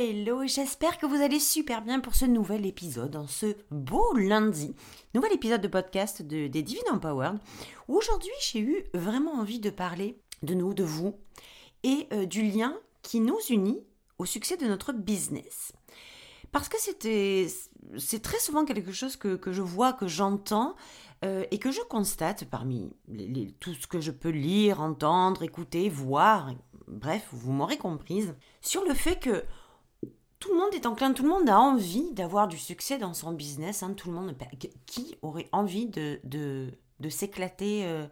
Hello, j'espère que vous allez super bien pour ce nouvel épisode, en ce beau lundi. Nouvel épisode de podcast de, des Divine Empowered. Aujourd'hui, j'ai eu vraiment envie de parler de nous, de vous, et euh, du lien qui nous unit au succès de notre business. Parce que c'est très souvent quelque chose que, je vois, que j'entends euh, et que je constate parmi tout ce que je peux lire, entendre, écouter, voir, bref, vous m'aurez comprise, sur le fait que tout le monde est enclin, tout le monde a envie d'avoir du succès dans son business. Hein, tout le monde, qui aurait envie de, de, s'éclater euh,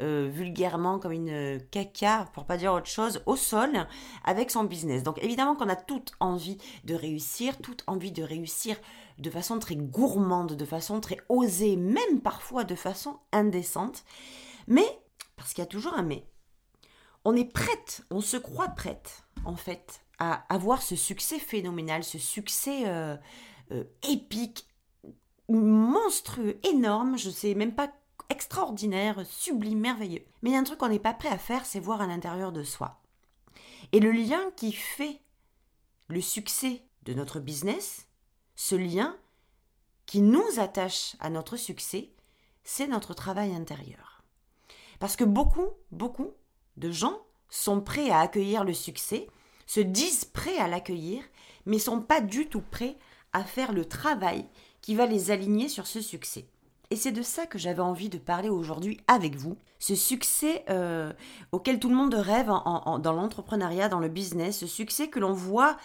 euh, vulgairement comme une caca, pour pas dire autre chose, au sol avec son business. Donc évidemment qu'on a toute envie de réussir, toute envie de réussir de façon très gourmande, de façon très osée, même parfois de façon indécente. Mais, parce qu'il y a toujours un mais, on est prête, on se croit prête, en fait, à avoir ce succès phénoménal, ce succès euh, euh, épique, monstrueux, énorme, je sais même pas extraordinaire, sublime, merveilleux. Mais il y a un truc qu'on n'est pas prêt à faire, c'est voir à l'intérieur de soi. Et le lien qui fait le succès de notre business, ce lien qui nous attache à notre succès, c'est notre travail intérieur. Parce que beaucoup, beaucoup de gens sont prêts à accueillir le succès, se disent prêts à l'accueillir, mais sont pas du tout prêts à faire le travail qui va les aligner sur ce succès. Et c'est de ça que j'avais envie de parler aujourd'hui avec vous. Ce succès euh, auquel tout le monde rêve dans l'entrepreneuriat, dans le business, ce succès que l'on voit,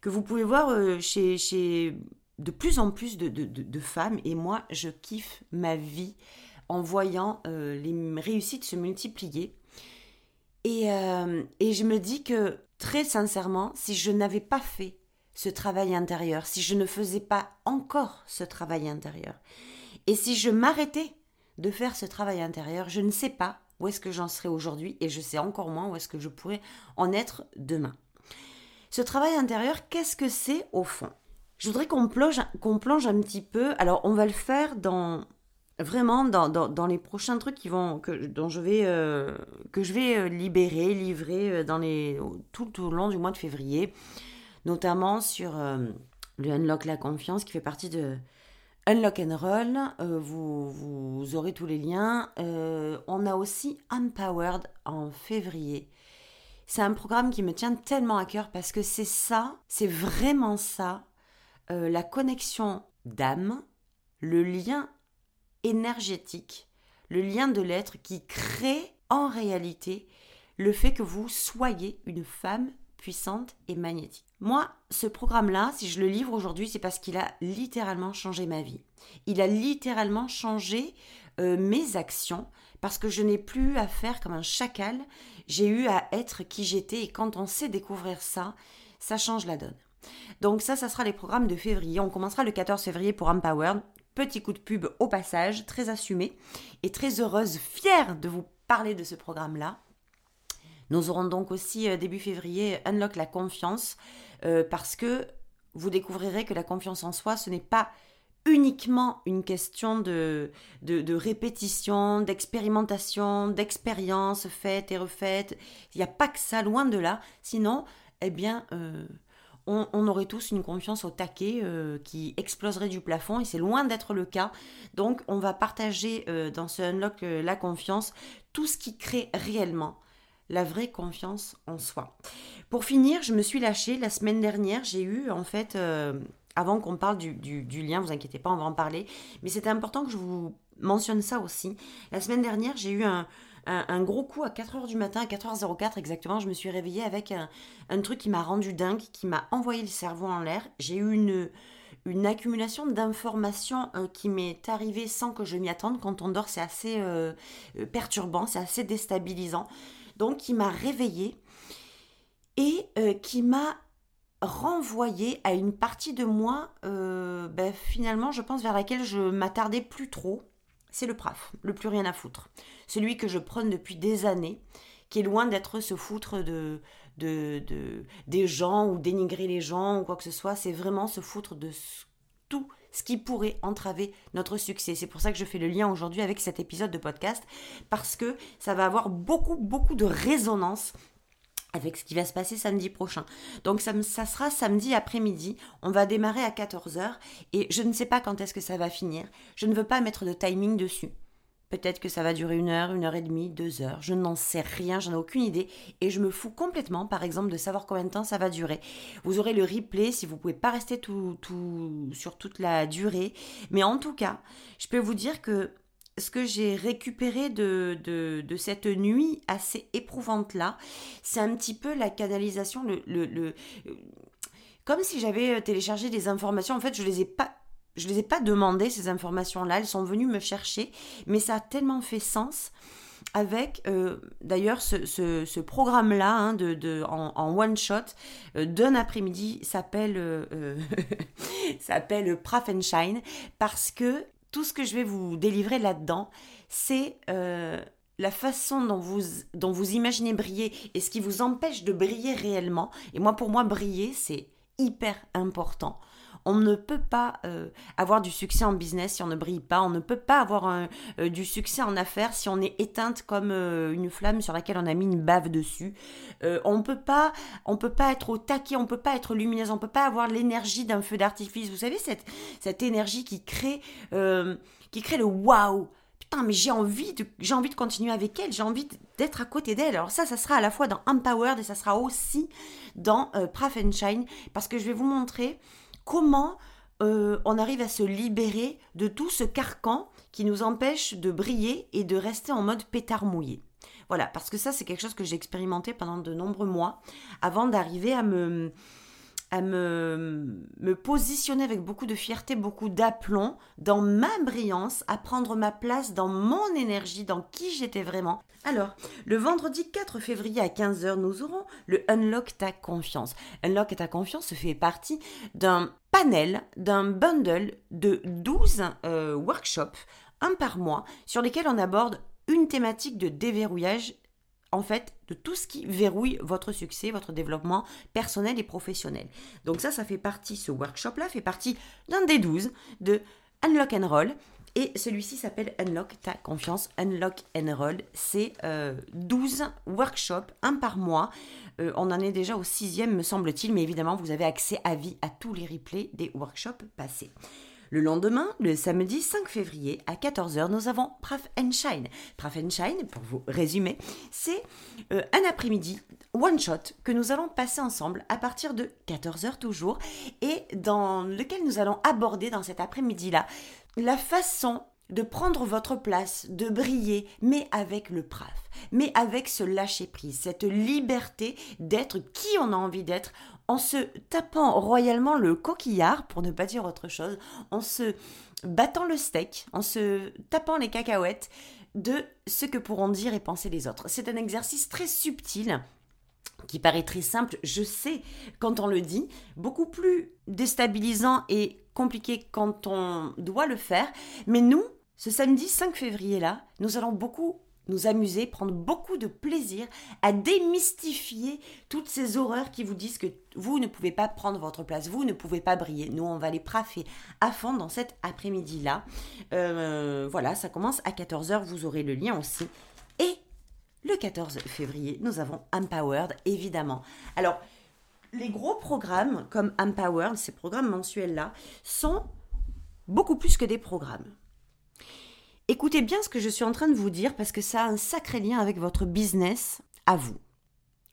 que vous pouvez voir euh, chez, de plus en plus de, femmes. Et moi, je kiffe ma vie en voyant euh, les réussites se multiplier. Et, et je me dis que très sincèrement, si je n'avais pas fait ce travail intérieur, si je ne faisais pas encore ce travail intérieur, et si je m'arrêtais de faire ce travail intérieur, je ne sais pas où est-ce que j'en serais aujourd'hui et je sais encore moins où est-ce que je pourrais en être demain. Ce travail intérieur, qu'est-ce que c'est au fond? Je voudrais qu'on plonge un petit peu. Alors, on va le faire dans vraiment dans, dans, les prochains trucs qui vont que dont je vais euh, que je vais euh, libérer livrer euh, dans les tout au long du mois de février notamment sur le unlock la confiance qui fait partie de Unlock and Roll, vous, vous, aurez tous les liens. on a aussi Empowered en février. C'est un programme qui me tient tellement à cœur parce que c'est ça, c'est vraiment ça, la connexion d'âme, le lien énergétique, le lien de l'être qui crée en réalité le fait que vous soyez une femme puissante et magnétique. Moi, ce programme-là, si je le livre aujourd'hui, c'est parce qu'il a littéralement changé ma vie. Il a littéralement changé euh, mes actions parce que je n'ai plus à faire comme un chacal, j'ai eu à être qui j'étais et quand on sait découvrir ça, ça change la donne. Donc ça, ça sera les programmes de février. On commencera le 14 février pour Empowered. Petit coup de pub au passage, très assumé et très heureuse, fière de vous parler de ce programme-là. Nous aurons donc aussi euh, début février Unlock la confiance euh, parce que vous découvrirez que la confiance en soi, ce n'est pas uniquement une question de, de, répétition, d'expérimentation, d'expérience faite et refaite. Il n'y a pas que ça, loin de là. Sinon, eh bien, euh, on, aurait tous une confiance au taquet euh, qui exploserait du plafond et c'est loin d'être le cas. Donc on va partager euh, dans ce unlock euh, la confiance, tout ce qui crée réellement la vraie confiance en soi. Pour finir, je me suis lâchée la semaine dernière, j'ai eu en fait, avant qu'on parle du, du, lien, vous inquiétez pas, on va en parler, mais c'était important que je vous mentionne ça aussi. La semaine dernière, j'ai eu un, un, gros coup à 4h du matin, à 4h04 exactement, je me suis réveillée avec un, truc qui m'a rendu dingue, qui m'a envoyé le cerveau en l'air. J'ai eu une, accumulation d'informations euh, qui m'est arrivée sans que je m'y attende. Quand on dort, c'est assez euh, euh, perturbant, c'est assez déstabilisant. Donc, qui m'a réveillée et qui m'a renvoyer à une partie de moi, ben, finalement, je pense vers laquelle je m'attardais plus trop. C'est le PRAF, le plus rien à foutre. Celui que je prône depuis des années, qui est loin d'être ce foutre de, de, de, des gens ou dénigrer les gens ou quoi que ce soit. C'est vraiment se foutre de tout ce qui pourrait entraver notre succès. C'est pour ça que je fais le lien aujourd'hui avec cet épisode de podcast, parce que ça va avoir beaucoup, beaucoup de résonance avec ce qui va se passer samedi prochain. Donc ça, sera samedi après-midi, on va démarrer à 14h et je ne sais pas quand est-ce que ça va finir. Je ne veux pas mettre de timing dessus. Peut-être que ça va durer une heure, une heure et demie, deux heures. Je n'en sais rien, j'en ai aucune idée. Et je me fous complètement, par exemple, de savoir combien de temps ça va durer. Vous aurez le replay si vous ne pouvez pas rester tout, sur toute la durée. Mais en tout cas, je peux vous dire que ce que j'ai récupéré de, de, cette nuit assez éprouvante-là, c'est un petit peu la canalisation, le, le, comme si j'avais téléchargé des informations. En fait, je les ai pas je les ai pas demandées, ces informations-là, elles sont venues me chercher, mais ça a tellement fait sens avec euh, d'ailleurs ce, ce, programme-là hein, de, de, en, one shot euh, d'un après-midi s'appelle euh, s'appelle Praf and Shine parce que tout ce que je vais vous délivrer là-dedans, c'est la façon dont vous, dont vous imaginez briller et ce qui vous empêche de briller réellement. Et moi, pour moi, briller, c'est hyper important. On ne peut pas euh, avoir du succès en business si on ne brille pas. On ne peut pas avoir euh, du succès en affaires si on est éteinte comme euh, une flamme sur laquelle on a mis une bave dessus. on peut pas, on peut pas être au taquet, on peut pas être lumineuse, on peut pas avoir l'énergie d'un feu d'artifice. Vous savez cette cette énergie qui crée qui crée le waouh putain, mais j'ai envie de, j'ai envie de continuer avec elle, j'ai envie d'être à côté d'elle. Alors ça, ça sera à la fois dans Empowered et ça sera aussi dans euh, Shine, parce que je vais vous montrer comment euh, on arrive à se libérer de tout ce carcan qui nous empêche de briller et de rester en mode pétard mouillé. Voilà, parce que ça, c'est quelque chose que j'ai expérimenté pendant de nombreux mois avant d'arriver à me, à me, me positionner avec beaucoup de fierté, beaucoup d'aplomb dans ma brillance, à prendre ma place dans mon énergie, dans qui j'étais vraiment. Alors, le vendredi 4 février à 15h, nous aurons le Unlock ta confiance. Unlock ta confiance fait partie d'un panel, d'un bundle de 12 euh, workshops, un par mois, sur lesquels on aborde une thématique de déverrouillage en fait de tout ce qui verrouille votre succès, votre développement personnel et professionnel. Donc ça, ça fait partie, ce workshop-là fait partie d'un des 12 de Unlock and Roll. Et celui-ci s'appelle Unlock ta confiance. Unlock and Roll, c'est 12 euh, workshops, un par mois. Euh, on en est déjà au sixième, me semble-t-il, mais évidemment, vous avez accès à vie à tous les replays des workshops passés. Le lendemain, le samedi 5 février à 14h, nous avons Praf and Shine. Praf and Shine, pour vous résumer, c'est euh, un après-midi one shot que nous allons passer ensemble à partir de 14h toujours et dans lequel nous allons aborder dans cet après-midi-là la façon de prendre votre place, de briller, mais avec le praf, mais avec ce lâcher prise, cette liberté d'être qui on a envie d'être en se tapant royalement le coquillard, pour ne pas dire autre chose, en se battant le steak, en se tapant les cacahuètes de ce que pourront dire et penser les autres. C'est un exercice très subtil qui paraît très simple, je sais quand on le dit, beaucoup plus déstabilisant et compliqué quand on doit le faire, mais nous, ce samedi 5 février là, nous allons beaucoup nous amuser, prendre beaucoup de plaisir à démystifier toutes ces horreurs qui vous disent que vous ne pouvez pas prendre votre place, vous ne pouvez pas briller. Nous, on va les praffer à fond dans cet après-midi-là. Euh, voilà, ça commence à 14h, vous aurez le lien aussi. Et le 14 février, nous avons Empowered, évidemment. Alors, les gros programmes comme Empowered, ces programmes mensuels-là, sont beaucoup plus que des programmes. Écoutez bien ce que je suis en train de vous dire parce que ça a un sacré lien avec votre business à vous.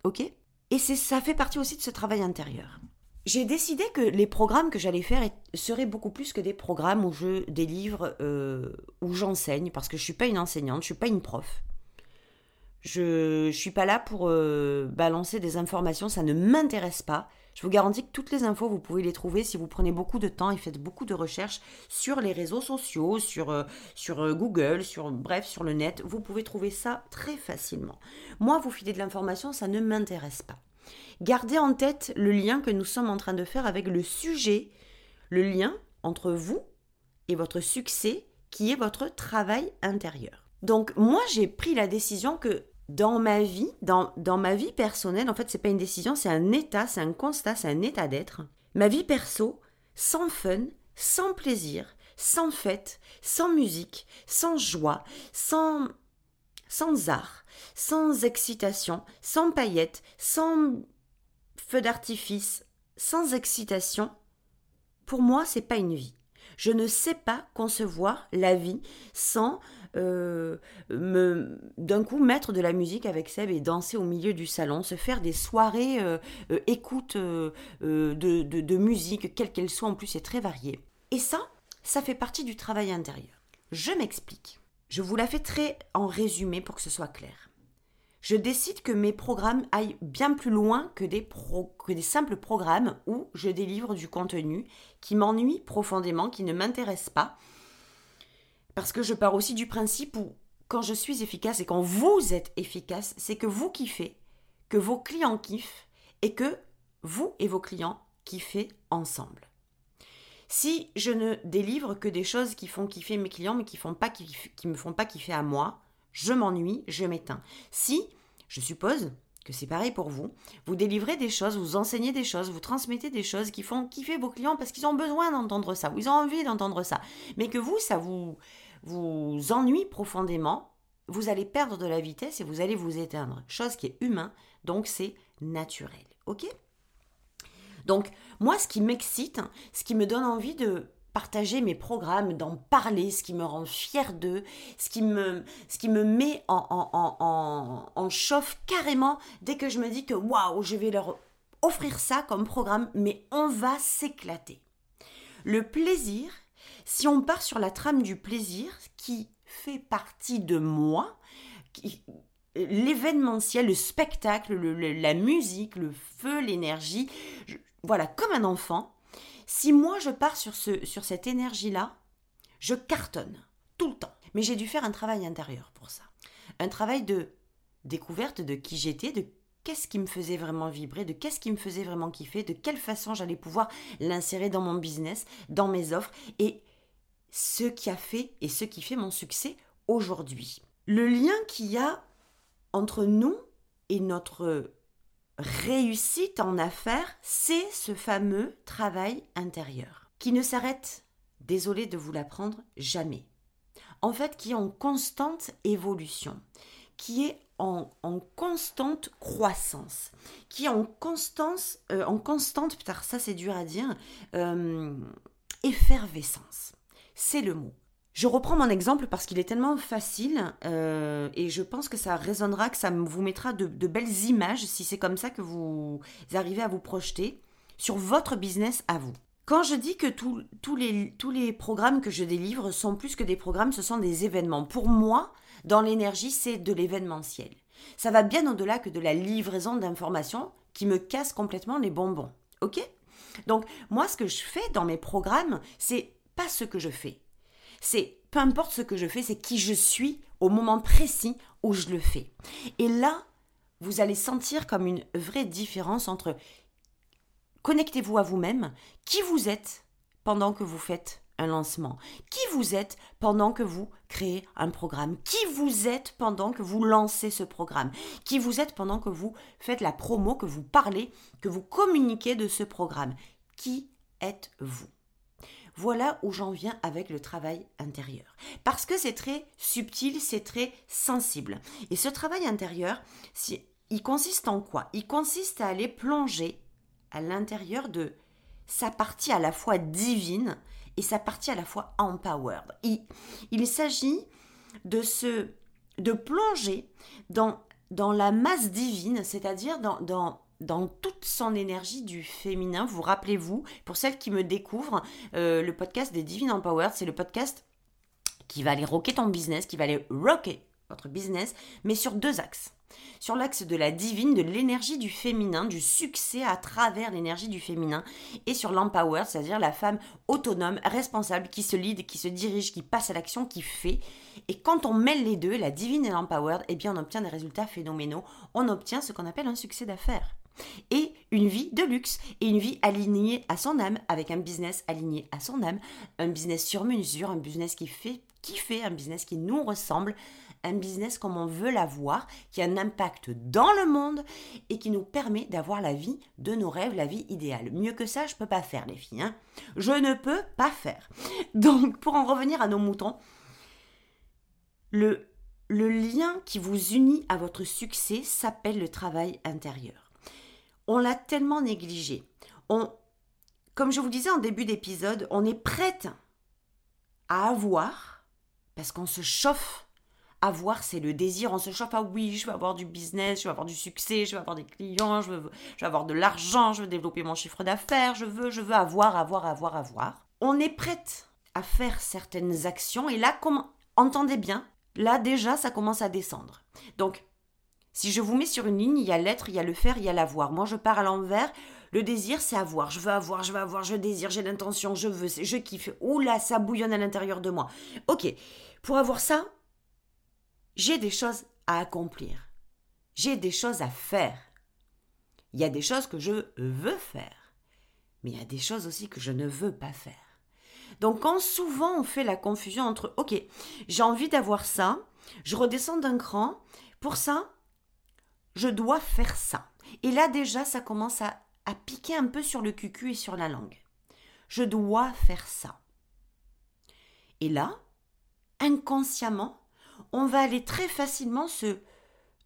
OK? Et c'est ça fait partie aussi de ce travail intérieur. J'ai décidé que les programmes que j'allais faire seraient beaucoup plus que des programmes où je délivre, euh, où j'enseigne, parce que je ne suis pas une enseignante, je ne suis pas une prof. Je ne suis pas là pour euh, balancer des informations, ça ne m'intéresse pas. Je vous garantis que toutes les infos, vous pouvez les trouver si vous prenez beaucoup de temps et faites beaucoup de recherches sur les réseaux sociaux, sur, euh, euh, Google, sur bref, sur le net. Vous pouvez trouver ça très facilement. Moi, vous filer de l'information, ça ne m'intéresse pas. Gardez en tête le lien que nous sommes en train de faire avec le sujet, le lien entre vous et votre succès qui est votre travail intérieur. Donc moi j'ai pris la décision que dans ma vie, dans, dans ma vie personnelle, en fait c'est pas une décision, c'est un état, c'est un constat, c'est un état d'être. Ma vie perso, sans fun, sans plaisir, sans fête, sans musique, sans joie, sans, sans art, sans excitation, sans paillettes, sans feu d'artifice, sans excitation, pour moi, c'est pas une vie. Je ne sais pas concevoir la vie sans euh, me d'un coup mettre de la musique avec Seb et danser au milieu du salon, se faire des soirées euh, euh, écoute de, de, de, musique, quelle qu'elle soit, en plus c'est très varié. Et ça, ça fait partie du travail intérieur. Je m'explique. Je vous la fais très en résumé pour que ce soit clair. Je décide que mes programmes aillent bien plus loin que des, que des simples programmes où je délivre du contenu qui m'ennuie profondément, qui ne m'intéresse pas, parce que je pars aussi du principe où quand je suis efficace et quand vous êtes efficace, c'est que vous kiffez, que vos clients kiffent et que vous et vos clients kiffez ensemble. Si je ne délivre que des choses qui font kiffer mes clients mais qui font pas qui me font pas kiffer à moi, je m'ennuie, je m'éteins. Si, je suppose que c'est pareil pour vous, vous délivrez des choses, vous enseignez des choses, vous transmettez des choses qui font kiffer vos clients parce qu'ils ont besoin d'entendre ça, ou ils ont envie d'entendre ça, mais que vous, ça vous, vous ennuie profondément, vous allez perdre de la vitesse et vous allez vous éteindre. Chose qui est humain, donc c'est naturel. Ok? Donc, moi, ce qui m'excite, ce qui me donne envie de partager mes programmes, d'en parler, ce qui me rend fier d'eux, ce qui me, ce qui me met en, en, en, en chauffe carrément dès que je me dis que waouh, je vais leur offrir ça comme programme, mais on va s'éclater. Le plaisir, si on part sur la trame du plaisir, qui fait partie de moi, l'événementiel, le spectacle, la musique, le feu, l'énergie, voilà, comme un enfant, si moi je pars sur, ce, sur cette énergie-là, je cartonne tout le temps. Mais j'ai dû faire un travail intérieur pour ça. Un travail de découverte de qui j'étais, de qu'est-ce qui me faisait vraiment vibrer, de qu'est-ce qui me faisait vraiment kiffer, de quelle façon j'allais pouvoir l'insérer dans mon business, dans mes offres. Et ce qui a fait et ce qui fait mon succès aujourd'hui. Le lien qu'il y a entre nous et notre réussite en affaires, c'est ce fameux travail intérieur qui ne s'arrête, désolé de vous l'apprendre, jamais. En fait, qui est en constante évolution, qui est en, constante croissance, qui est en constance, euh, en constante, putain, ça c'est dur à dire, euh, effervescence c'est le mot. Je reprends mon exemple parce qu'il est tellement facile euh, et je pense que ça résonnera, que ça vous mettra de, belles images si c'est comme ça que vous arrivez à vous projeter sur votre business à vous. Quand je dis que tous les, programmes que je délivre sont plus que des programmes, ce sont des événements. Pour moi, dans l'énergie, c'est de l'événementiel. Ça va bien au-delà que de la livraison d'informations qui me casse complètement les bonbons. Ok? Donc, moi, ce que je fais dans mes programmes, c'est ce que je fais. C'est peu importe ce que je fais, c'est qui je suis au moment précis où je le fais. Et là, vous allez sentir comme une vraie différence entre connectez-vous à vous-même, qui vous êtes pendant que vous faites un lancement, qui vous êtes pendant que vous créez un programme, qui vous êtes pendant que vous lancez ce programme, qui vous êtes pendant que vous faites la promo, que vous parlez, que vous communiquez de ce programme. Qui êtes-vous? Voilà où j'en viens avec le travail intérieur. Parce que c'est très subtil, c'est très sensible. Et ce travail intérieur, il consiste en quoi? Il consiste à aller plonger à l'intérieur de sa partie à la fois divine et sa partie à la fois empowered. Il, s'agit de se de plonger dans, la masse divine, c'est-à-dire dans dans toute son énergie du féminin. Vous rappelez-vous, pour celles qui me découvrent, euh, le podcast des Divine Empowered, c'est le podcast qui va aller rocker ton business, qui va aller rocker votre business, mais sur deux axes. Sur l'axe de la divine, de l'énergie du féminin, du succès à travers l'énergie du féminin, et sur l'empower, c'est-à-dire la femme autonome, responsable, qui se lead, qui se dirige, qui passe à l'action, qui fait. Et quand on mêle les deux, la divine et l'empowered, eh bien on obtient des résultats phénoménaux. On obtient ce qu'on appelle un succès d'affaires. Et une vie de luxe et une vie alignée à son âme, avec un business aligné à son âme, un business sur mesure, un business qui fait kiffer, un business qui nous ressemble, un business comme on veut l'avoir, qui a un impact dans le monde et qui nous permet d'avoir la vie de nos rêves, la vie idéale. Mieux que ça, je ne peux pas faire, les filles. Hein. je ne peux pas faire. Donc, pour en revenir à nos moutons, le, le lien qui vous unit à votre succès s'appelle le travail intérieur. On l'a tellement négligé. On, comme je vous disais en début d'épisode, on est prête à avoir parce qu'on se chauffe avoir, c'est le désir. On se chauffe, ah oui, je veux avoir du business, je veux avoir du succès, je veux avoir des clients, je veux, je veux avoir de l'argent, je veux développer mon chiffre d'affaires, je veux, je veux avoir, avoir, avoir, avoir. On est prête à faire certaines actions et là, comment, entendez bien, là déjà, ça commence à descendre. Donc, si je vous mets sur une ligne, il y a l'être, il y a le faire, il y a l'avoir. Moi, je pars à l'envers. Le désir, c'est avoir. Je veux avoir, je veux avoir, je désire, j'ai l'intention, je veux, je kiffe. Oula, ça bouillonne à l'intérieur de moi. Ok, pour avoir ça, j'ai des choses à accomplir. J'ai des choses à faire. Il y a des choses que je veux faire. Mais il y a des choses aussi que je ne veux pas faire. Donc quand souvent on fait la confusion entre OK, j'ai envie d'avoir ça, je redescends d'un cran, pour ça, je dois faire ça. Et là déjà, ça commence à, piquer un peu sur le cucu et sur la langue. Je dois faire ça. Et là, inconsciemment, on va aller très facilement se,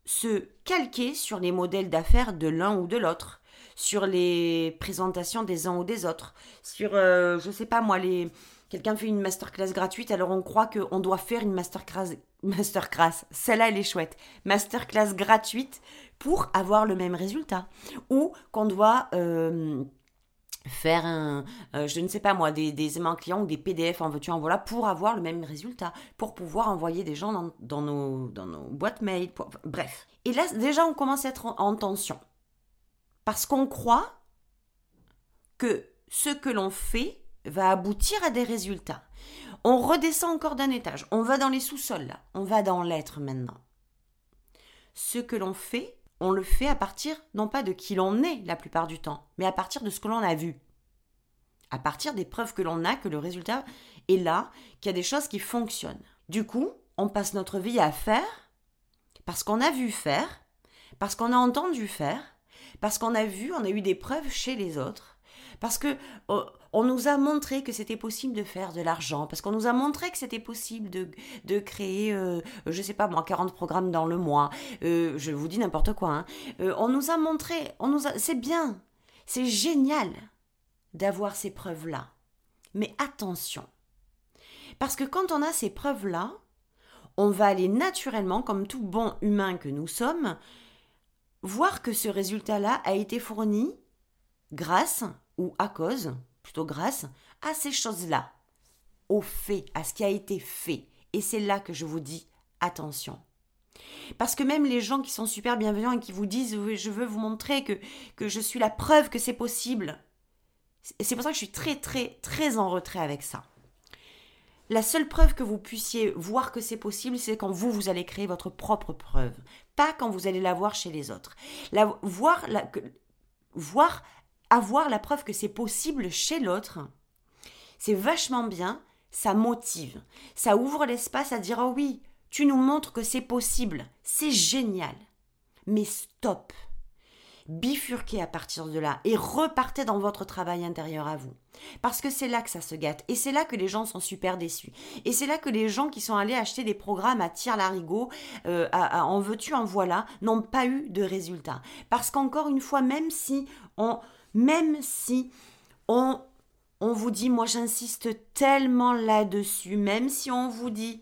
se calquer sur les modèles d'affaires de l'un ou de l'autre, sur les présentations des uns ou des autres, sur, euh, je sais pas moi, les... quelqu'un fait une masterclass gratuite, alors on croit qu'on doit faire une masterclass, masterclass, celle-là elle est chouette, masterclass gratuite pour avoir le même résultat, ou qu'on doit... Euh, faire un, euh, je ne sais pas moi, des, des aimants clients ou des PDF en veux-tu en voilà pour avoir le même résultat, pour pouvoir envoyer des gens dans, nos, dans nos boîtes mail, bref. Et là, déjà, on commence à être en, tension. Parce qu'on croit que ce que l'on fait va aboutir à des résultats. On redescend encore d'un étage, on va dans les sous-sols on va dans l'être maintenant. Ce que l'on fait on le fait à partir non pas de qui l'on est la plupart du temps, mais à partir de ce que l'on a vu. À partir des preuves que l'on a que le résultat est là, qu'il y a des choses qui fonctionnent. Du coup, on passe notre vie à faire parce qu'on a vu faire, parce qu'on a entendu faire, parce qu'on a vu, on a eu des preuves chez les autres, parce que oh, on nous a montré que c'était possible de faire de l'argent, parce qu'on nous a montré que c'était possible de, de créer, euh, je sais pas moi, 40 programmes dans le mois. Euh, je vous dis n'importe quoi. Hein. Euh, on nous a montré, on nous a, c'est bien, c'est génial d'avoir ces preuves-là. Mais attention, parce que quand on a ces preuves-là, on va aller naturellement, comme tout bon humain que nous sommes, voir que ce résultat-là a été fourni grâce ou à cause plutôt grâce à ces choses-là, au fait, à ce qui a été fait. Et c'est là que je vous dis attention. Parce que même les gens qui sont super bienveillants et qui vous disent je veux vous montrer que, que je suis la preuve que c'est possible, c'est pour ça que je suis très très très en retrait avec ça. La seule preuve que vous puissiez voir que c'est possible, c'est quand vous, vous allez créer votre propre preuve. Pas quand vous allez la voir chez les autres. La, voir, la, voir avoir la preuve que c'est possible chez l'autre, c'est vachement bien, ça motive, ça ouvre l'espace à dire oh oui, tu nous montres que c'est possible, c'est génial. Mais stop. Bifurquez à partir de là et repartez dans votre travail intérieur à vous. Parce que c'est là que ça se gâte et c'est là que les gens sont super déçus. Et c'est là que les gens qui sont allés acheter des programmes à tir larigot, euh, en veux-tu, en voilà, n'ont pas eu de résultats. Parce qu'encore une fois, même si on, même si on, on vous dit, moi j'insiste tellement là-dessus, même si on vous dit,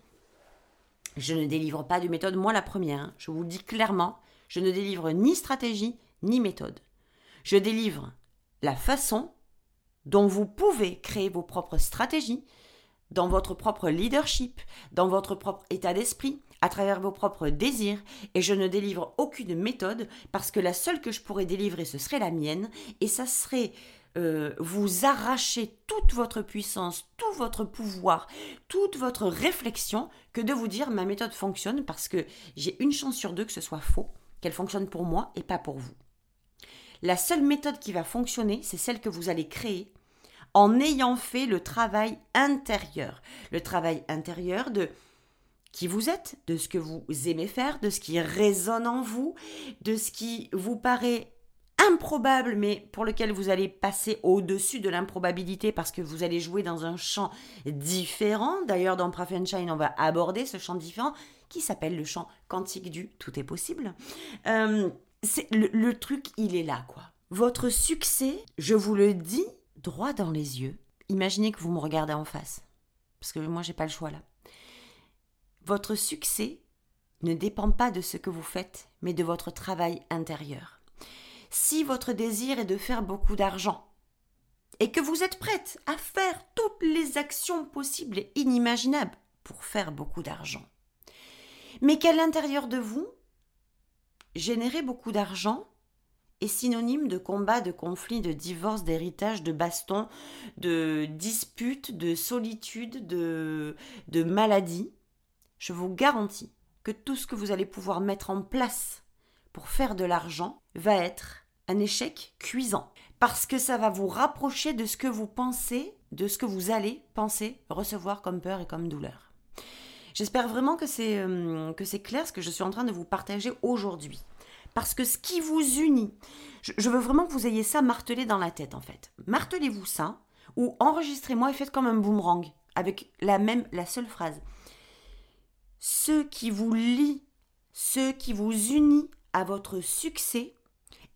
je ne délivre pas de méthode, moi la première, hein, je vous le dis clairement, je ne délivre ni stratégie ni méthode. Je délivre la façon dont vous pouvez créer vos propres stratégies, dans votre propre leadership, dans votre propre état d'esprit, à travers vos propres désirs et je ne délivre aucune méthode parce que la seule que je pourrais délivrer ce serait la mienne et ça serait euh, vous arracher toute votre puissance, tout votre pouvoir, toute votre réflexion que de vous dire ma méthode fonctionne parce que j'ai une chance sur deux que ce soit faux, qu'elle fonctionne pour moi et pas pour vous. La seule méthode qui va fonctionner, c'est celle que vous allez créer en ayant fait le travail intérieur. Le travail intérieur de qui vous êtes, de ce que vous aimez faire, de ce qui résonne en vous, de ce qui vous paraît improbable, mais pour lequel vous allez passer au-dessus de l'improbabilité parce que vous allez jouer dans un champ différent. D'ailleurs, dans Shine, on va aborder ce champ différent qui s'appelle le champ quantique du tout est possible. Euh, le, le truc, il est là, quoi. Votre succès, je vous le dis droit dans les yeux. Imaginez que vous me regardez en face. Parce que moi, j'ai pas le choix là. Votre succès ne dépend pas de ce que vous faites, mais de votre travail intérieur. Si votre désir est de faire beaucoup d'argent, et que vous êtes prête à faire toutes les actions possibles et inimaginables pour faire beaucoup d'argent, mais qu'à l'intérieur de vous, générer beaucoup d'argent est synonyme de combat, de conflit, de divorce, d'héritage, de baston, de dispute, de solitude, de, de maladie, je vous garantis que tout ce que vous allez pouvoir mettre en place pour faire de l'argent va être un échec cuisant. Parce que ça va vous rapprocher de ce que vous pensez, de ce que vous allez penser recevoir comme peur et comme douleur. J'espère vraiment que c'est euh, clair ce que je suis en train de vous partager aujourd'hui. Parce que ce qui vous unit, je, je veux vraiment que vous ayez ça martelé dans la tête en fait. Martelez-vous ça ou enregistrez-moi et faites comme un boomerang avec la même la seule phrase ce qui vous lie, ce qui vous unit à votre succès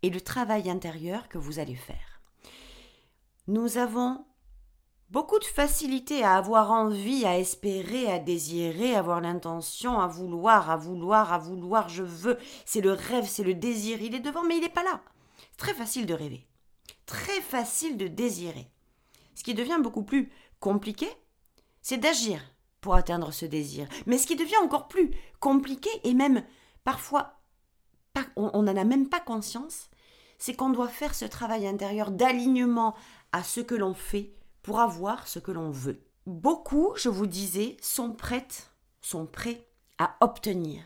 et le travail intérieur que vous allez faire. Nous avons beaucoup de facilité à avoir envie, à espérer, à désirer, à avoir l'intention, à vouloir, à vouloir, à vouloir, je veux. C'est le rêve, c'est le désir. Il est devant, mais il n'est pas là. C'est très facile de rêver. Très facile de désirer. Ce qui devient beaucoup plus compliqué, c'est d'agir pour atteindre ce désir. Mais ce qui devient encore plus compliqué et même parfois on n'en a même pas conscience, c'est qu'on doit faire ce travail intérieur d'alignement à ce que l'on fait pour avoir ce que l'on veut. Beaucoup, je vous disais, sont prêtes, sont prêts à obtenir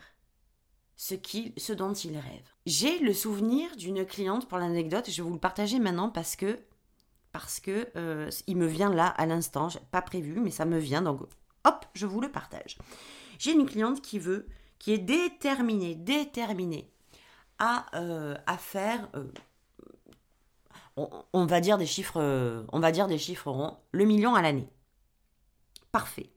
ce, ce dont ils rêvent. J'ai le souvenir d'une cliente pour l'anecdote, je vais vous le partager maintenant parce que parce que euh, il me vient là à l'instant, pas prévu, mais ça me vient donc hop, je vous le partage. J'ai une cliente qui veut, qui est déterminée, déterminée à, euh, à faire, euh, on, va dire des chiffres, euh, on va dire des chiffres ronds, le million à l'année. Parfait.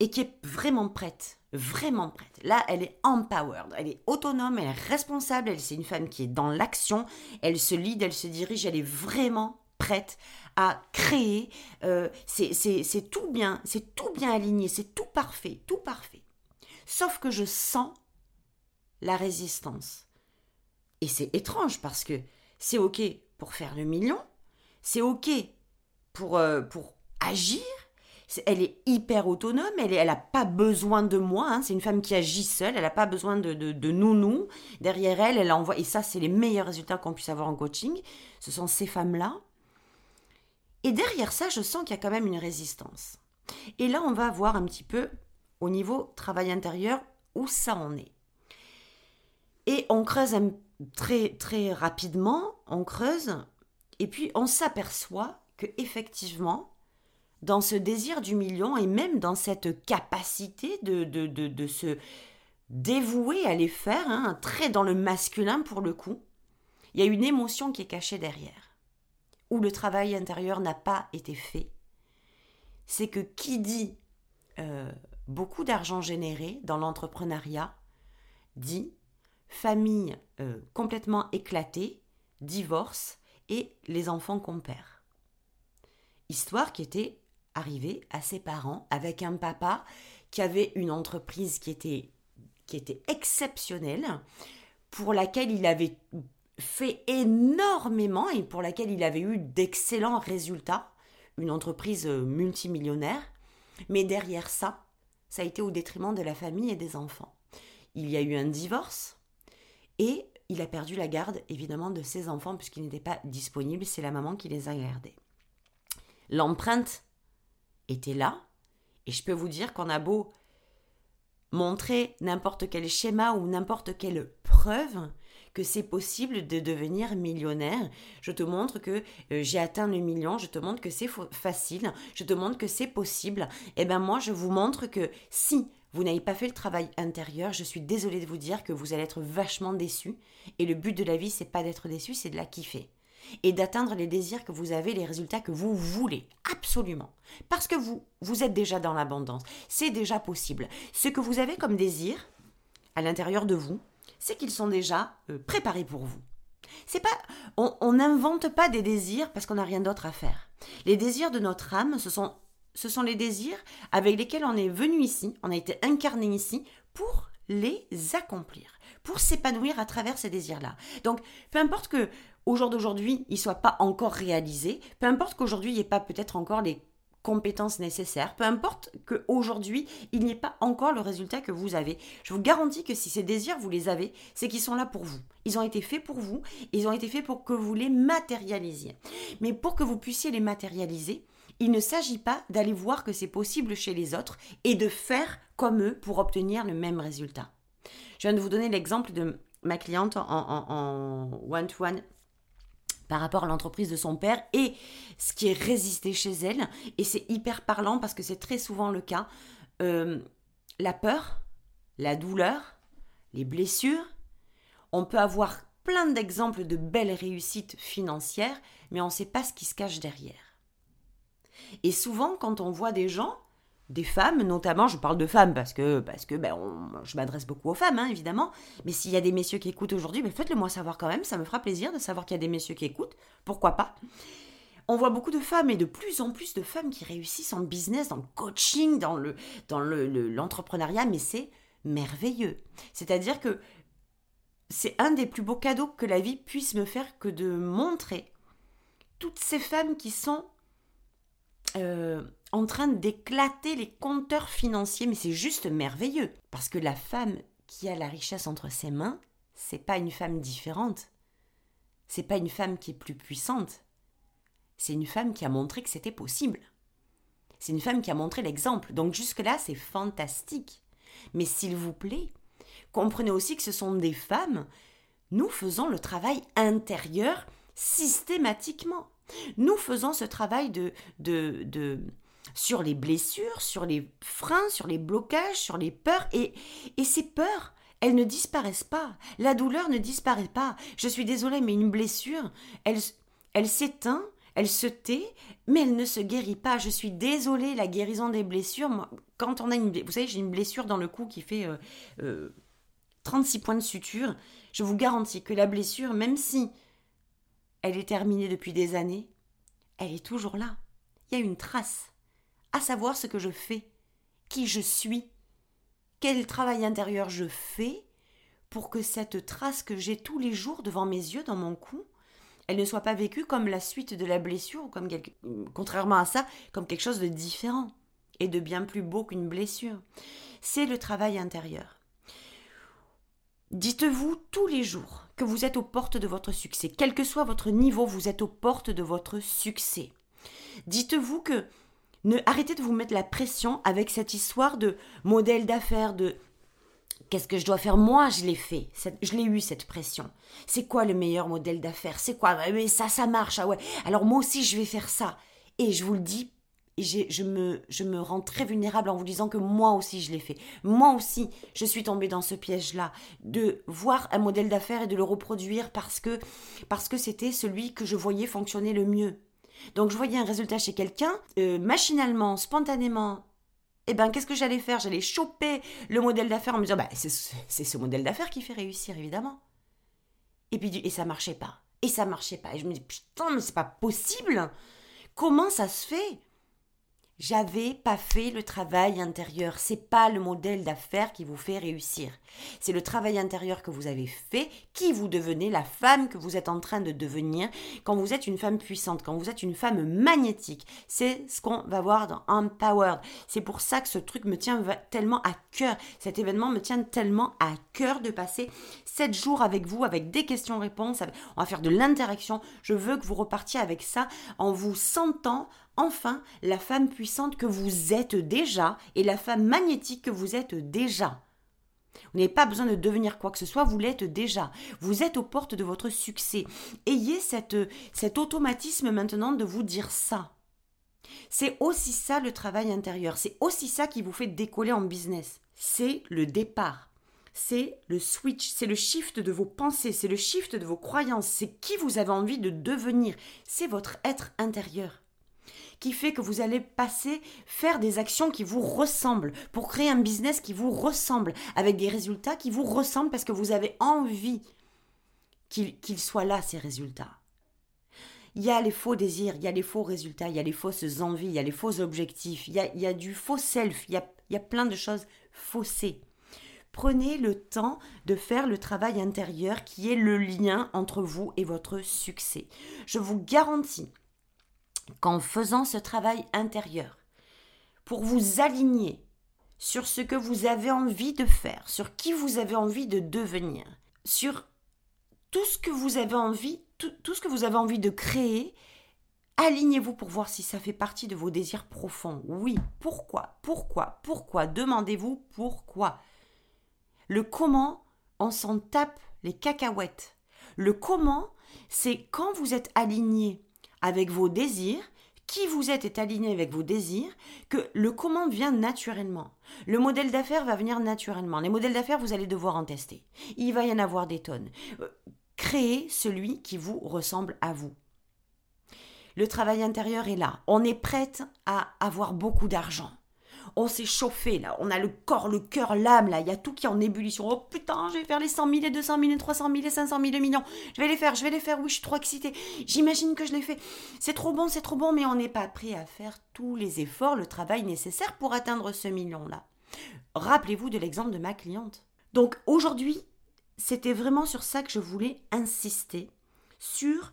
Et qui est vraiment prête, vraiment prête. Là, elle est empowered, elle est autonome, elle est responsable, elle c'est une femme qui est dans l'action, elle se lead, elle se dirige, elle est vraiment prête à créer. Euh, c'est tout bien, c'est tout bien aligné, c'est tout parfait, tout parfait. Sauf que je sens la résistance. Et c'est étrange parce que c'est OK pour faire le million, c'est OK pour, euh, pour agir, elle est hyper autonome, elle n'a pas besoin de moi, hein. c'est une femme qui agit seule, elle n'a pas besoin de, de, de, nounou. Derrière elle, elle envoie, et ça c'est les meilleurs résultats qu'on puisse avoir en coaching, ce sont ces femmes-là et derrière ça, je sens qu'il y a quand même une résistance. Et là, on va voir un petit peu au niveau travail intérieur où ça en est. Et on creuse très très rapidement, on creuse et puis on s'aperçoit que effectivement, dans ce désir du million et même dans cette capacité de, de, de, se dévouer à les faire, hein, très dans le masculin pour le coup, il y a une émotion qui est cachée derrière le travail intérieur n'a pas été fait, c'est que qui dit euh, beaucoup d'argent généré dans l'entrepreneuriat dit famille euh, complètement éclatée, divorce et les enfants qu'on. Histoire qui était arrivée à ses parents avec un papa qui avait une entreprise qui était, qui était exceptionnelle, pour laquelle il avait fait énormément et pour laquelle il avait eu d'excellents résultats, une entreprise euh, multimillionnaire, mais derrière ça, ça a été au détriment de la famille et des enfants. Il y a eu un divorce et il a perdu la garde évidemment de ses enfants puisqu'il n'était pas disponible, c'est la maman qui les a gardés. L'empreinte était là et je peux vous dire qu'on a beau montrer n'importe quel schéma ou n'importe quelle preuve que c'est possible de devenir millionnaire. Je te montre que euh, j'ai atteint le million. Je te montre que c'est facile. Je te montre que c'est possible. Et eh bien moi, je vous montre que si vous n'avez pas fait le travail intérieur, je suis désolée de vous dire que vous allez être vachement déçu. Et le but de la vie, c'est pas d'être déçu, c'est de la kiffer. Et d'atteindre les désirs que vous avez, les résultats que vous voulez. Absolument. Parce que vous, vous êtes déjà dans l'abondance. C'est déjà possible. Ce que vous avez comme désir, à l'intérieur de vous, c'est qu'ils sont déjà euh, préparés pour vous. C'est pas, on n'invente pas des désirs parce qu'on n'a rien d'autre à faire. Les désirs de notre âme, ce sont ce sont les désirs avec lesquels on est venu ici, on a été incarné ici pour les accomplir, pour s'épanouir à travers ces désirs-là. Donc, peu importe que au jour d'aujourd'hui, ils soient pas encore réalisés, peu importe qu'aujourd'hui, il n'y ait pas peut-être encore les compétences nécessaires, peu importe qu'aujourd'hui, il n'y ait pas encore le résultat que vous avez. Je vous garantis que si ces désirs, vous les avez, c'est qu'ils sont là pour vous. Ils ont été faits pour vous, ils ont été faits pour que vous les matérialisiez. Mais pour que vous puissiez les matérialiser, il ne s'agit pas d'aller voir que c'est possible chez les autres et de faire comme eux pour obtenir le même résultat. Je viens de vous donner l'exemple de ma cliente en one-to-one par rapport à l'entreprise de son père et ce qui est résisté chez elle. Et c'est hyper parlant parce que c'est très souvent le cas. Euh, la peur, la douleur, les blessures. On peut avoir plein d'exemples de belles réussites financières, mais on ne sait pas ce qui se cache derrière. Et souvent, quand on voit des gens, des femmes notamment, je parle de femmes parce que, parce que ben, je m'adresse beaucoup aux femmes, hein, évidemment, mais s'il y a des messieurs qui écoutent aujourd'hui, ben, faites-le moi savoir quand même, ça me fera plaisir de savoir qu'il y a des messieurs qui écoutent, pourquoi pas? On voit beaucoup de femmes et de plus en plus de femmes qui réussissent en business, dans le coaching, dans le dans l'entrepreneuriat, mais c'est merveilleux. C'est-à-dire que c'est un des plus beaux cadeaux que la vie puisse me faire que de montrer toutes ces femmes qui sont euh, en train d'éclater les compteurs financiers, mais c'est juste merveilleux. Parce que la femme qui a la richesse entre ses mains, c'est pas une femme différente. C'est pas une femme qui est plus puissante. C'est une femme qui a montré que c'était possible. C'est une femme qui a montré l'exemple. Donc jusque-là, c'est fantastique. Mais s'il vous plaît, comprenez aussi que ce sont des femmes. Nous faisons le travail intérieur systématiquement. Nous faisons ce travail de, de, de, sur les blessures, sur les freins, sur les blocages, sur les peurs. Et, ces peurs, elles ne disparaissent pas. La douleur ne disparaît pas. Je suis désolée, mais une blessure, elle, s'éteint, elle se tait, mais elle ne se guérit pas. Je suis désolée, la guérison des blessures, quand on a une... Vous savez, j'ai une blessure dans le cou qui fait 36 euh, euh, points de suture. Je vous garantis que la blessure, même si elle est terminée depuis des années, elle est toujours là. Il y a une trace, à savoir ce que je fais, qui je suis, quel travail intérieur je fais pour que cette trace que j'ai tous les jours devant mes yeux, dans mon cou, elle ne soit pas vécue comme la suite de la blessure, ou comme contrairement à ça, comme quelque chose de différent et de bien plus beau qu'une blessure. C'est le travail intérieur. Dites-vous tous les jours que vous êtes aux portes de votre succès. Quel que soit votre niveau, vous êtes aux portes de votre succès. Dites-vous que ne arrêtez de vous mettre la pression avec cette histoire de modèle d'affaires, de qu'est-ce que je dois faire Moi, je l'ai fait. Je l'ai eu, cette pression. C'est quoi le meilleur modèle d'affaires? C'est quoi? Mais ça, ça marche. Ah ouais. Alors moi aussi, je vais faire ça. Et je vous le dis et je me, je me rends très vulnérable en vous disant que moi aussi je l'ai fait. Moi aussi, je suis tombée dans ce piège-là de voir un modèle d'affaires et de le reproduire parce que parce que c'était celui que je voyais fonctionner le mieux. Donc je voyais un résultat chez quelqu'un, euh, machinalement, spontanément. Eh ben, qu'est-ce que j'allais faire? J'allais choper le modèle d'affaires en me disant, bah, c'est ce modèle d'affaires qui fait réussir, évidemment. Et puis, et ça marchait pas. Et ça marchait pas. Et je me dis, putain, mais c'est pas possible. Comment ça se fait? J'avais pas fait le travail intérieur. C'est pas le modèle d'affaires qui vous fait réussir. C'est le travail intérieur que vous avez fait qui vous devenez la femme que vous êtes en train de devenir quand vous êtes une femme puissante, quand vous êtes une femme magnétique. C'est ce qu'on va voir dans Empowered. C'est pour ça que ce truc me tient tellement à cœur. Cet événement me tient tellement à cœur de passer sept jours avec vous, avec des questions-réponses. On va faire de l'interaction. Je veux que vous repartiez avec ça en vous sentant enfin la femme puissante que vous êtes déjà et la femme magnétique que vous êtes déjà. Vous n'avez pas besoin de devenir quoi que ce soit, vous l'êtes déjà. Vous êtes aux portes de votre succès. Ayez cette, cet automatisme maintenant de vous dire ça. C'est aussi ça le travail intérieur. C'est aussi ça qui vous fait décoller en business. C'est le départ. C'est le switch, c'est le shift de vos pensées, c'est le shift de vos croyances, c'est qui vous avez envie de devenir, c'est votre être intérieur qui fait que vous allez passer, faire des actions qui vous ressemblent, pour créer un business qui vous ressemble, avec des résultats qui vous ressemblent parce que vous avez envie qu'ils soient là, ces résultats. Il y a les faux désirs, il y a les faux résultats, il y a les fausses envies, il y a les faux objectifs, il y a, du faux self, il y a, il y a plein de choses faussées. Prenez le temps de faire le travail intérieur qui est le lien entre vous et votre succès. Je vous garantis qu'en faisant ce travail intérieur, pour vous aligner sur ce que vous avez envie de faire, sur qui vous avez envie de devenir, sur tout ce que vous avez envie, tout, ce que vous avez envie de créer, alignez-vous pour voir si ça fait partie de vos désirs profonds. Oui, pourquoi Pourquoi Pourquoi Demandez-vous pourquoi? Le comment, on s'en tape les cacahuètes. Le comment, c'est quand vous êtes aligné avec vos désirs, qui vous êtes est aligné avec vos désirs, que le comment vient naturellement. Le modèle d'affaires va venir naturellement. Les modèles d'affaires, vous allez devoir en tester. Il va y en avoir des tonnes. Euh, créez celui qui vous ressemble à vous. Le travail intérieur est là. On est prête à avoir beaucoup d'argent on s'est chauffé là, on a le corps, le cœur, l'âme là, il y a tout qui est en ébullition. Oh putain, je vais faire les 100 000, les 200 000, les 300 000, les 500 000, les millions. Je vais les faire, je vais les faire, oui, je suis trop excitée. J'imagine que je les fais. C'est trop bon, c'est trop bon, mais on n'est pas prêt à faire tous les efforts, le travail nécessaire pour atteindre ce million là. Rappelez-vous de l'exemple de ma cliente. Donc aujourd'hui, c'était vraiment sur ça que je voulais insister, sur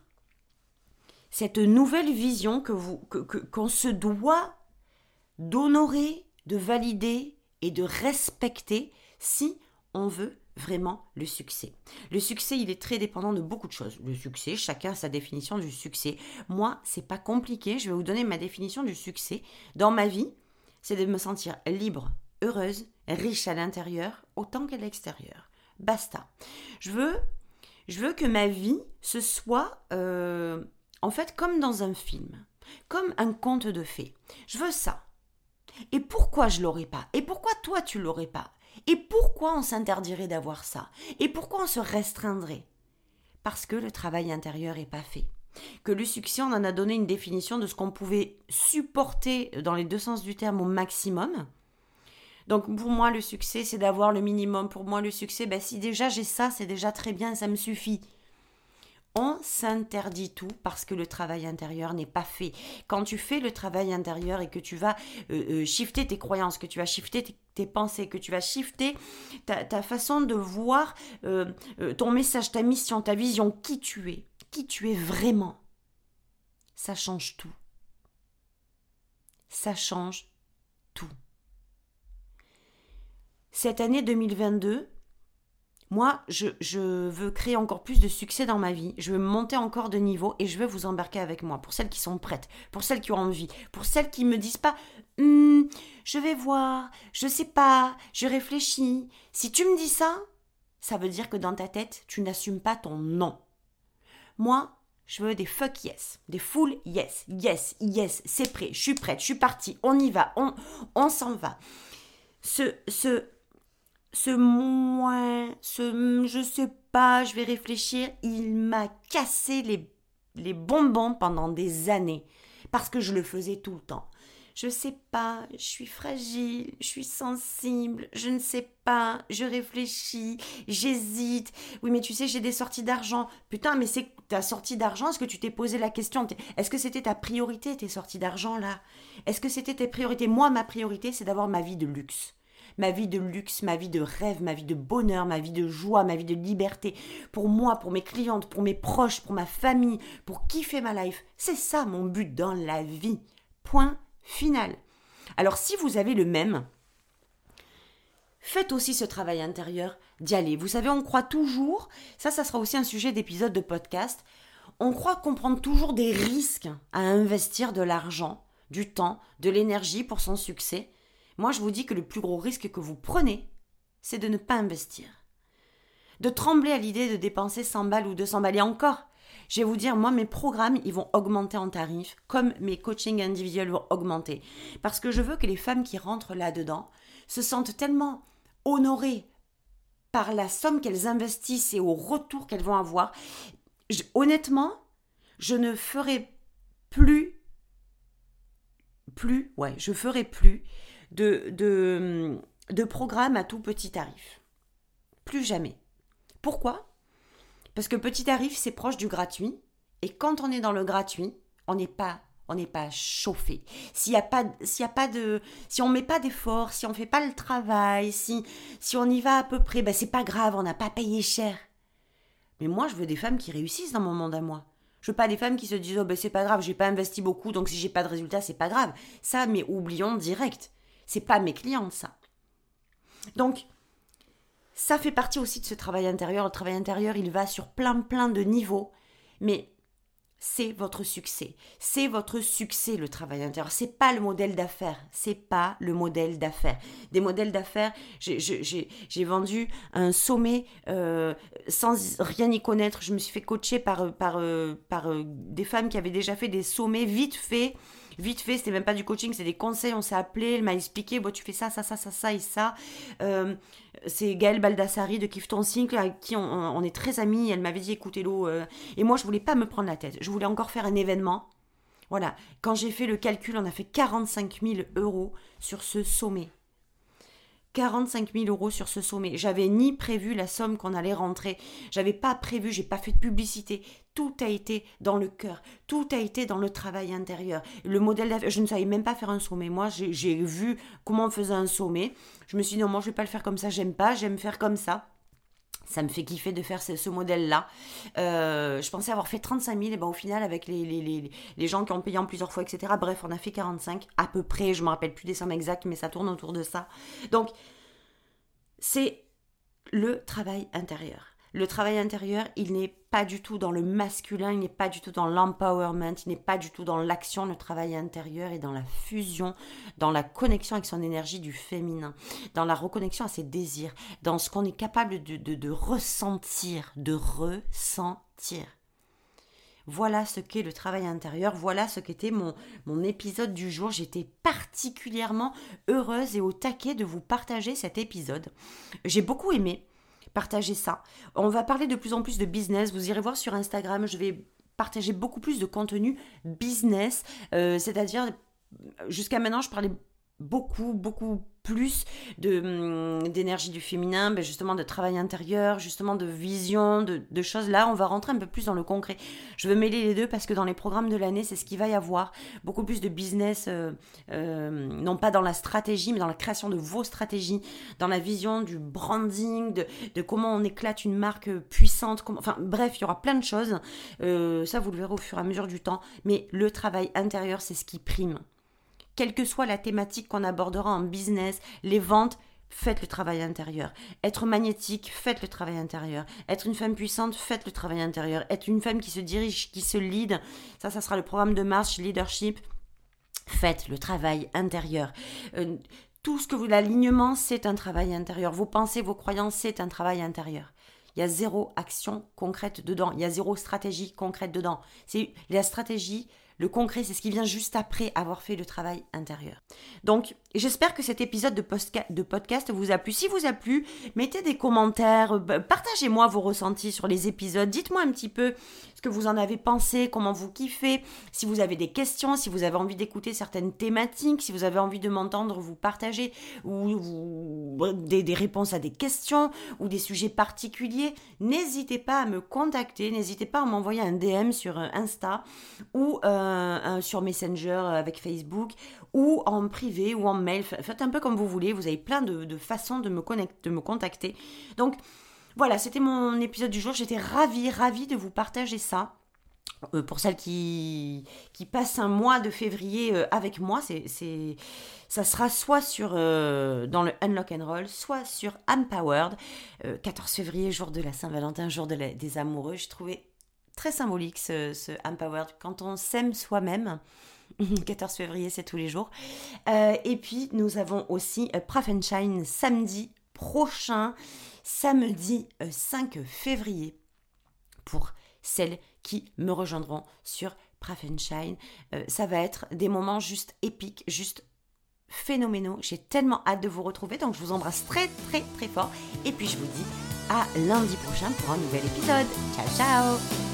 cette nouvelle vision que vous qu'on se doit d'honorer de valider et de respecter si on veut vraiment le succès. Le succès, il est très dépendant de beaucoup de choses. Le succès, chacun a sa définition du succès. Moi, c'est pas compliqué, je vais vous donner ma définition du succès dans ma vie, c'est de me sentir libre, heureuse, riche à l'intérieur autant qu'à l'extérieur. Basta. Je veux je veux que ma vie ce soit euh, en fait comme dans un film, comme un conte de fées. Je veux ça. Et pourquoi je l'aurais pas? Et pourquoi toi tu l'aurais pas? Et pourquoi on s'interdirait d'avoir ça? Et pourquoi on se restreindrait? Parce que le travail intérieur n'est pas fait. Que le succès, on en a donné une définition de ce qu'on pouvait supporter dans les deux sens du terme au maximum. Donc pour moi, le succès, c'est d'avoir le minimum. Pour moi, le succès, ben, si déjà j'ai ça, c'est déjà très bien, ça me suffit on s'interdit tout parce que le travail intérieur n'est pas fait. Quand tu fais le travail intérieur et que tu vas euh, euh, shifter tes croyances, que tu vas shifter tes, pensées, que tu vas shifter ta, façon de voir euh, ton message, ta mission, ta vision, qui tu es, qui tu es vraiment, ça change tout. Ça change tout. Cette année 2022, moi, je, veux créer encore plus de succès dans ma vie, je veux monter encore de niveau et je veux vous embarquer avec moi. Pour celles qui sont prêtes, pour celles qui ont envie, pour celles qui me disent pas hum, je vais voir, je sais pas, je réfléchis. Si tu me dis ça, ça veut dire que dans ta tête, tu n'assumes pas ton non. Moi, je veux des fuck yes, des full yes, yes, yes, c'est prêt, je suis prête, je suis partie, on y va, on, on s'en va. Ce, ce ce moins, ce je sais pas, je vais réfléchir, il m'a cassé les, les bonbons pendant des années parce que je le faisais tout le temps. Je sais pas, je suis fragile, je suis sensible, je ne sais pas, je réfléchis, j'hésite. Oui, mais tu sais, j'ai des sorties d'argent. Putain, mais c'est ta sortie d'argent, est-ce que tu t'es posé la question? Est-ce que c'était ta priorité, tes sorties d'argent là? Est-ce que c'était tes priorités? Moi, ma priorité, c'est d'avoir ma vie de luxe ma vie de luxe, ma vie de rêve, ma vie de bonheur, ma vie de joie, ma vie de liberté, pour moi, pour mes clientes, pour mes proches, pour ma famille, pour kiffer ma life. C'est ça mon but dans la vie. Point final. Alors si vous avez le même, faites aussi ce travail intérieur d'y aller. Vous savez, on croit toujours, ça, ça sera aussi un sujet d'épisode de podcast, on croit comprendre toujours des risques à investir de l'argent, du temps, de l'énergie pour son succès. Moi, je vous dis que le plus gros risque que vous prenez, c'est de ne pas investir. De trembler à l'idée de dépenser 100 balles ou 200 balles. Et encore, je vais vous dire, moi, mes programmes, ils vont augmenter en tarif, comme mes coachings individuels vont augmenter. Parce que je veux que les femmes qui rentrent là-dedans se sentent tellement honorées par la somme qu'elles investissent et au retour qu'elles vont avoir. honnêtement, je ne ferai plus, plus, ouais, je ferai plus de, de, programmes à tout petit tarif. Plus jamais. Pourquoi? Parce que petit tarif, c'est proche du gratuit. Et quand on est dans le gratuit, on n'est pas on n'est pas chauffé. S'il y a pas s'il y a pas de si on met pas d'effort, si on fait pas le travail, si si on y va à peu près, ben c'est pas grave, on n'a pas payé cher. Mais moi, je veux des femmes qui réussissent dans mon monde à moi. Je veux pas des femmes qui se disent oh ben c'est pas grave, j'ai pas investi beaucoup donc si j'ai pas de résultat, c'est pas grave. Ça mais oublions direct. C'est pas mes clientes ça. Donc ça fait partie aussi de ce travail intérieur. Le travail intérieur, il va sur plein plein de niveaux, mais c'est votre succès. C'est votre succès le travail intérieur. C'est pas le modèle d'affaires. C'est pas le modèle d'affaires. Des modèles d'affaires, j'ai vendu un sommet euh, sans rien y connaître. Je me suis fait coacher par, par, par euh, des femmes qui avaient déjà fait des sommets vite faits vite fait, c'était même pas du coaching, c'est des conseils, on s'est appelé, elle m'a expliqué, bon, tu fais ça, ça, ça, ça, ça et ça. Euh, c'est Gaëlle Baldassari de Kiff ton cycle, avec qui on, est très amis, elle m'avait dit, écoutez l'eau, et moi je voulais pas me prendre la tête, je voulais encore faire un événement. Voilà, quand j'ai fait le calcul, on a fait 45 000 euros sur ce sommet. 45 000 euros sur ce sommet. J'avais ni prévu la somme qu'on allait rentrer. J'avais pas prévu, j'ai pas fait de publicité. Tout a été dans le cœur. Tout a été dans le travail intérieur. Le modèle je ne savais même pas faire un sommet. Moi, j'ai vu comment on faisait un sommet. Je me suis dit non, moi je vais pas le faire comme ça. J'aime pas. J'aime faire comme ça. Ça me fait kiffer de faire ce, modèle-là. Euh, je pensais avoir fait 35 000, et ben au final, avec les, les, les, gens qui ont payé en plusieurs fois, etc. Bref, on a fait 45 à peu près. Je me rappelle plus des sommes exactes, mais ça tourne autour de ça. Donc, c'est le travail intérieur. Le travail intérieur, il n'est pas du tout dans le masculin, il n'est pas du tout dans l'empowerment, il n'est pas du tout dans l'action. Le travail intérieur est dans la fusion, dans la connexion avec son énergie du féminin, dans la reconnexion à ses désirs, dans ce qu'on est capable de, de ressentir, de ressentir. Voilà ce qu'est le travail intérieur, voilà ce qu'était mon, mon épisode du jour. J'étais particulièrement heureuse et au taquet de vous partager cet épisode. J'ai beaucoup aimé partager ça. On va parler de plus en plus de business. Vous irez voir sur Instagram, je vais partager beaucoup plus de contenu business, euh, c'est-à-dire jusqu'à maintenant je parlais beaucoup, beaucoup plus hum, d'énergie du féminin, ben justement de travail intérieur, justement de vision, de, choses. Là, on va rentrer un peu plus dans le concret. Je veux mêler les deux parce que dans les programmes de l'année, c'est ce qu'il va y avoir. Beaucoup plus de business, euh, euh, non pas dans la stratégie, mais dans la création de vos stratégies, dans la vision du branding, de, comment on éclate une marque puissante. enfin, bref, il y aura plein de choses. Euh, ça, vous le verrez au fur et à mesure du temps. Mais le travail intérieur, c'est ce qui prime quelle que soit la thématique qu'on abordera en business, les ventes, faites le travail intérieur. Être magnétique, faites le travail intérieur. Être une femme puissante, faites le travail intérieur. Être une femme qui se dirige, qui se lead, ça, ça sera le programme de marche leadership. Faites le travail intérieur. Euh, tout ce que vous, l'alignement, c'est un travail intérieur. Vos pensées, vos croyances, c'est un travail intérieur. Il y a zéro action concrète dedans. Il y a zéro stratégie concrète dedans. C'est la stratégie, le concret, c'est ce qui vient juste après avoir fait le travail intérieur. Donc, j'espère que cet épisode de, podcast vous a plu. Si vous a plu, mettez des commentaires, euh, partagez-moi vos ressentis sur les épisodes. Dites-moi un petit peu que vous en avez pensé, comment vous kiffez, si vous avez des questions, si vous avez envie d'écouter certaines thématiques, si vous avez envie de m'entendre vous partager ou, des, des réponses à des questions ou des sujets particuliers. N'hésitez pas à me contacter, n'hésitez pas à m'envoyer un DM sur euh, Insta ou euh, sur Messenger avec Facebook ou en privé ou en mail. Faites un peu comme vous voulez. Vous avez plein de, façons de me, de me contacter. Donc voilà, c'était mon épisode du jour. J'étais ravie, ravie de vous partager ça. Euh, pour celles qui, qui passent un mois de février euh, avec moi, c'est, ça sera soit sur, euh, dans le Unlock and Roll, soit sur Empowered. 14 février, jour de la Saint-Valentin, jour de des amoureux. J'ai trouvé très symbolique ce, ce Empowered. Quand on s'aime soi-même, 14 février, c'est tous les jours. Et puis, nous avons aussi euh, Shine samedi prochain, samedi 5 février, pour celles qui me rejoindront sur Prafenschein. ça va être des moments juste épiques, juste phénoménaux. J'ai tellement hâte de vous retrouver, donc je vous embrasse très très très fort. Et puis je vous dis à lundi prochain pour un nouvel épisode. Ciao ciao